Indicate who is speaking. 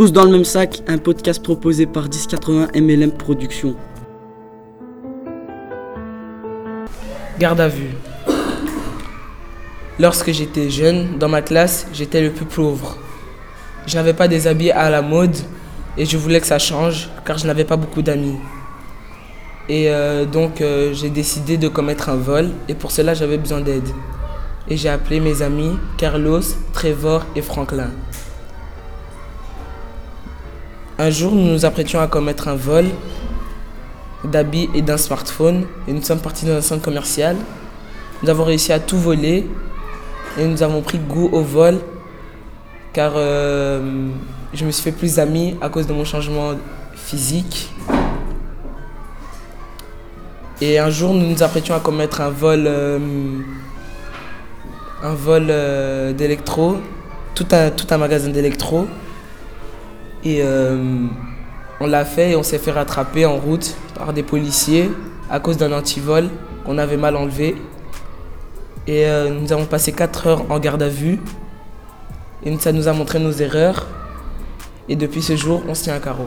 Speaker 1: Tous dans le même sac, un podcast proposé par 1080 MLM Productions.
Speaker 2: Garde à vue. Lorsque j'étais jeune, dans ma classe, j'étais le plus pauvre. Je n'avais pas des habits à la mode et je voulais que ça change car je n'avais pas beaucoup d'amis. Et euh, donc euh, j'ai décidé de commettre un vol et pour cela j'avais besoin d'aide. Et j'ai appelé mes amis Carlos, Trevor et Franklin. Un jour, nous nous apprêtions à commettre un vol d'habits et d'un smartphone et nous sommes partis dans un centre commercial. Nous avons réussi à tout voler et nous avons pris goût au vol car euh, je me suis fait plus ami à cause de mon changement physique. Et un jour, nous nous apprêtions à commettre un vol, euh, un vol euh, d'électro, tout un, tout un magasin d'électro. Et on l'a fait et on s'est fait rattraper en route par des policiers à cause d'un antivol qu'on avait mal enlevé. Et nous avons passé 4 heures en garde à vue. Et ça nous a montré nos erreurs. Et depuis ce jour, on se tient à carreau.